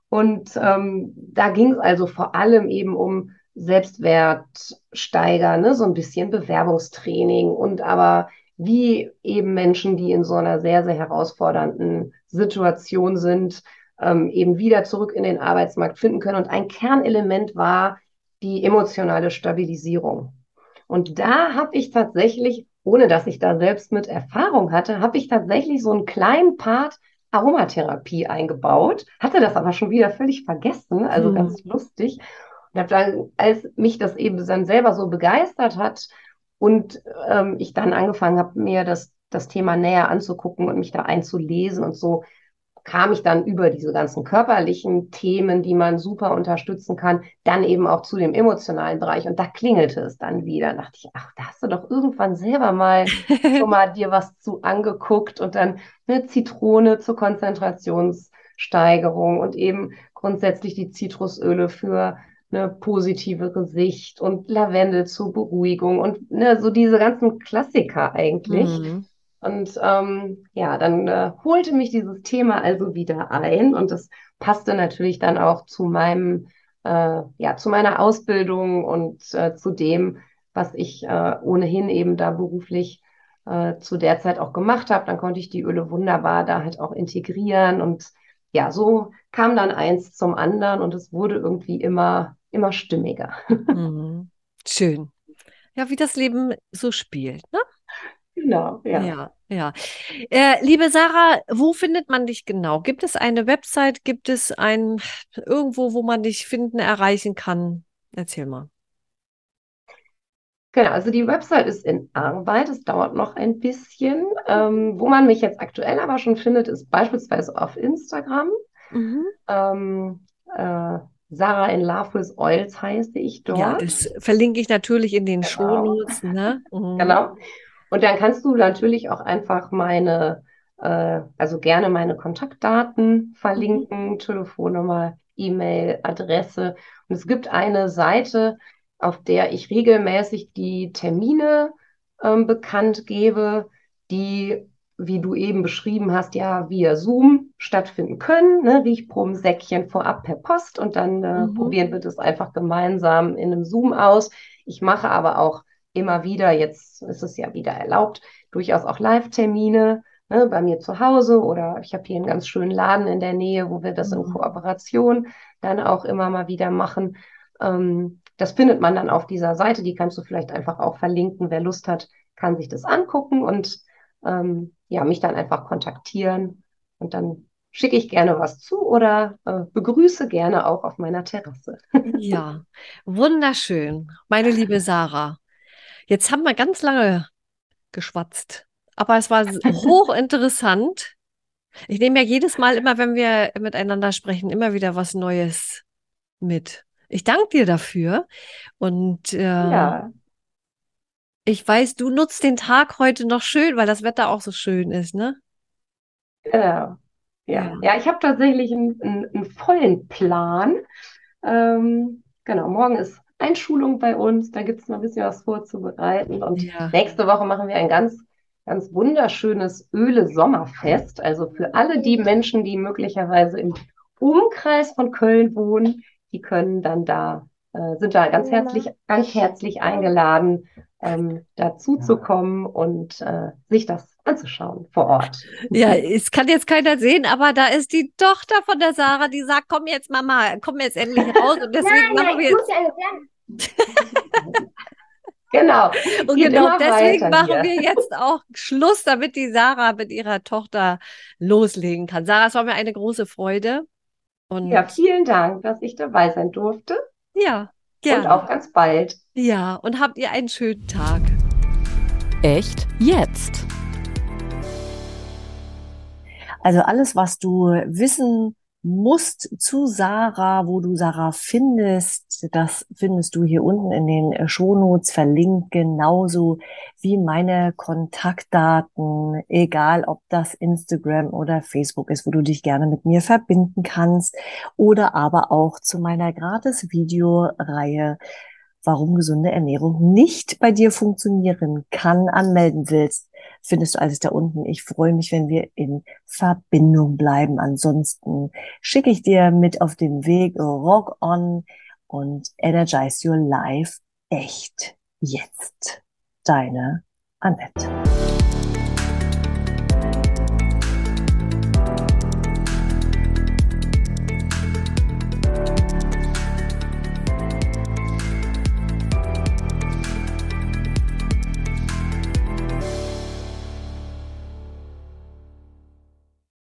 Und ähm, da ging es also vor allem eben um Selbstwertsteiger, ne? so ein bisschen Bewerbungstraining und aber wie eben Menschen, die in so einer sehr, sehr herausfordernden Situation sind, ähm, eben wieder zurück in den Arbeitsmarkt finden können. Und ein Kernelement war die emotionale Stabilisierung. Und da habe ich tatsächlich, ohne dass ich da selbst mit Erfahrung hatte, habe ich tatsächlich so einen kleinen Part Aromatherapie eingebaut, hatte das aber schon wieder völlig vergessen, also mhm. ganz lustig. Und habe dann, als mich das eben dann selber so begeistert hat und ähm, ich dann angefangen habe, mir das, das Thema näher anzugucken und mich da einzulesen und so, kam ich dann über diese ganzen körperlichen Themen, die man super unterstützen kann, dann eben auch zu dem emotionalen Bereich. Und da klingelte es dann wieder. Da dachte ich, ach, da hast du doch irgendwann selber mal schon mal dir was zu angeguckt und dann eine Zitrone zur Konzentrationssteigerung und eben grundsätzlich die Zitrusöle für eine positivere Sicht und Lavendel zur Beruhigung und ne, so diese ganzen Klassiker eigentlich. Mhm. Und ähm, ja, dann äh, holte mich dieses Thema also wieder ein und das passte natürlich dann auch zu meinem, äh, ja, zu meiner Ausbildung und äh, zu dem, was ich äh, ohnehin eben da beruflich äh, zu der Zeit auch gemacht habe. Dann konnte ich die Öle wunderbar da halt auch integrieren und ja, so kam dann eins zum anderen und es wurde irgendwie immer, immer stimmiger. Mhm. Schön. Ja, wie das Leben so spielt, ne? Genau, ja. Ja, ja. Äh, liebe Sarah, wo findet man dich genau? Gibt es eine Website? Gibt es ein irgendwo, wo man dich finden, erreichen kann? Erzähl mal. Genau, also die Website ist in Arbeit, es dauert noch ein bisschen. Ähm, wo man mich jetzt aktuell aber schon findet, ist beispielsweise auf Instagram. Mhm. Ähm, äh, Sarah in Love with Oils heiße ich dort. Ja, das verlinke ich natürlich in den genau. Shownotes. Ne? Mhm. Genau. Und dann kannst du natürlich auch einfach meine, äh, also gerne meine Kontaktdaten verlinken, mhm. Telefonnummer, E-Mail, Adresse. Und es gibt eine Seite, auf der ich regelmäßig die Termine ähm, bekannt gebe, die, wie du eben beschrieben hast, ja via Zoom stattfinden können. Ne? Riechprobensäckchen vorab per Post und dann äh, mhm. probieren wir das einfach gemeinsam in einem Zoom aus. Ich mache aber auch immer wieder, jetzt ist es ja wieder erlaubt, durchaus auch Live-Termine ne, bei mir zu Hause oder ich habe hier einen ganz schönen Laden in der Nähe, wo wir das mhm. in Kooperation dann auch immer mal wieder machen. Ähm, das findet man dann auf dieser Seite, die kannst du vielleicht einfach auch verlinken. Wer Lust hat, kann sich das angucken und ähm, ja, mich dann einfach kontaktieren und dann schicke ich gerne was zu oder äh, begrüße gerne auch auf meiner Terrasse. ja, wunderschön. Meine liebe Sarah, jetzt haben wir ganz lange geschwatzt, aber es war hochinteressant. Ich nehme ja jedes Mal immer, wenn wir miteinander sprechen, immer wieder was Neues mit. Ich danke dir dafür. Und äh, ja. ich weiß, du nutzt den Tag heute noch schön, weil das Wetter auch so schön ist, ne? Genau. Ja, ja. ich habe tatsächlich einen, einen, einen, vollen Plan. Ähm, genau, morgen ist Einschulung bei uns, da gibt es noch ein bisschen was vorzubereiten. Und ja. nächste Woche machen wir ein ganz, ganz wunderschönes Öle-Sommerfest. Also für alle die Menschen, die möglicherweise im Umkreis von Köln wohnen, die können dann da, äh, sind da ganz herzlich, ganz herzlich eingeladen, ähm, dazu zu kommen und äh, sich das anzuschauen vor Ort. Ja, es kann jetzt keiner sehen, aber da ist die Tochter von der Sarah, die sagt, komm jetzt Mama, komm jetzt endlich raus und deswegen nein, machen wir jetzt. genau. Und genau deswegen machen wir jetzt auch Schluss, damit die Sarah mit ihrer Tochter loslegen kann. Sarah, es war mir eine große Freude. Und ja, vielen Dank, dass ich dabei sein durfte. Ja, gerne. Und auch ganz bald. Ja, und habt ihr einen schönen Tag. Echt jetzt. Also alles, was du wissen musst zu Sarah, wo du Sarah findest, das findest du hier unten in den Shownotes verlinkt, genauso wie meine Kontaktdaten, egal ob das Instagram oder Facebook ist, wo du dich gerne mit mir verbinden kannst oder aber auch zu meiner gratis Videoreihe warum gesunde Ernährung nicht bei dir funktionieren kann, anmelden willst, findest du alles da unten. Ich freue mich, wenn wir in Verbindung bleiben. Ansonsten schicke ich dir mit auf dem Weg Rock on und Energize Your Life echt jetzt. Deine Annette.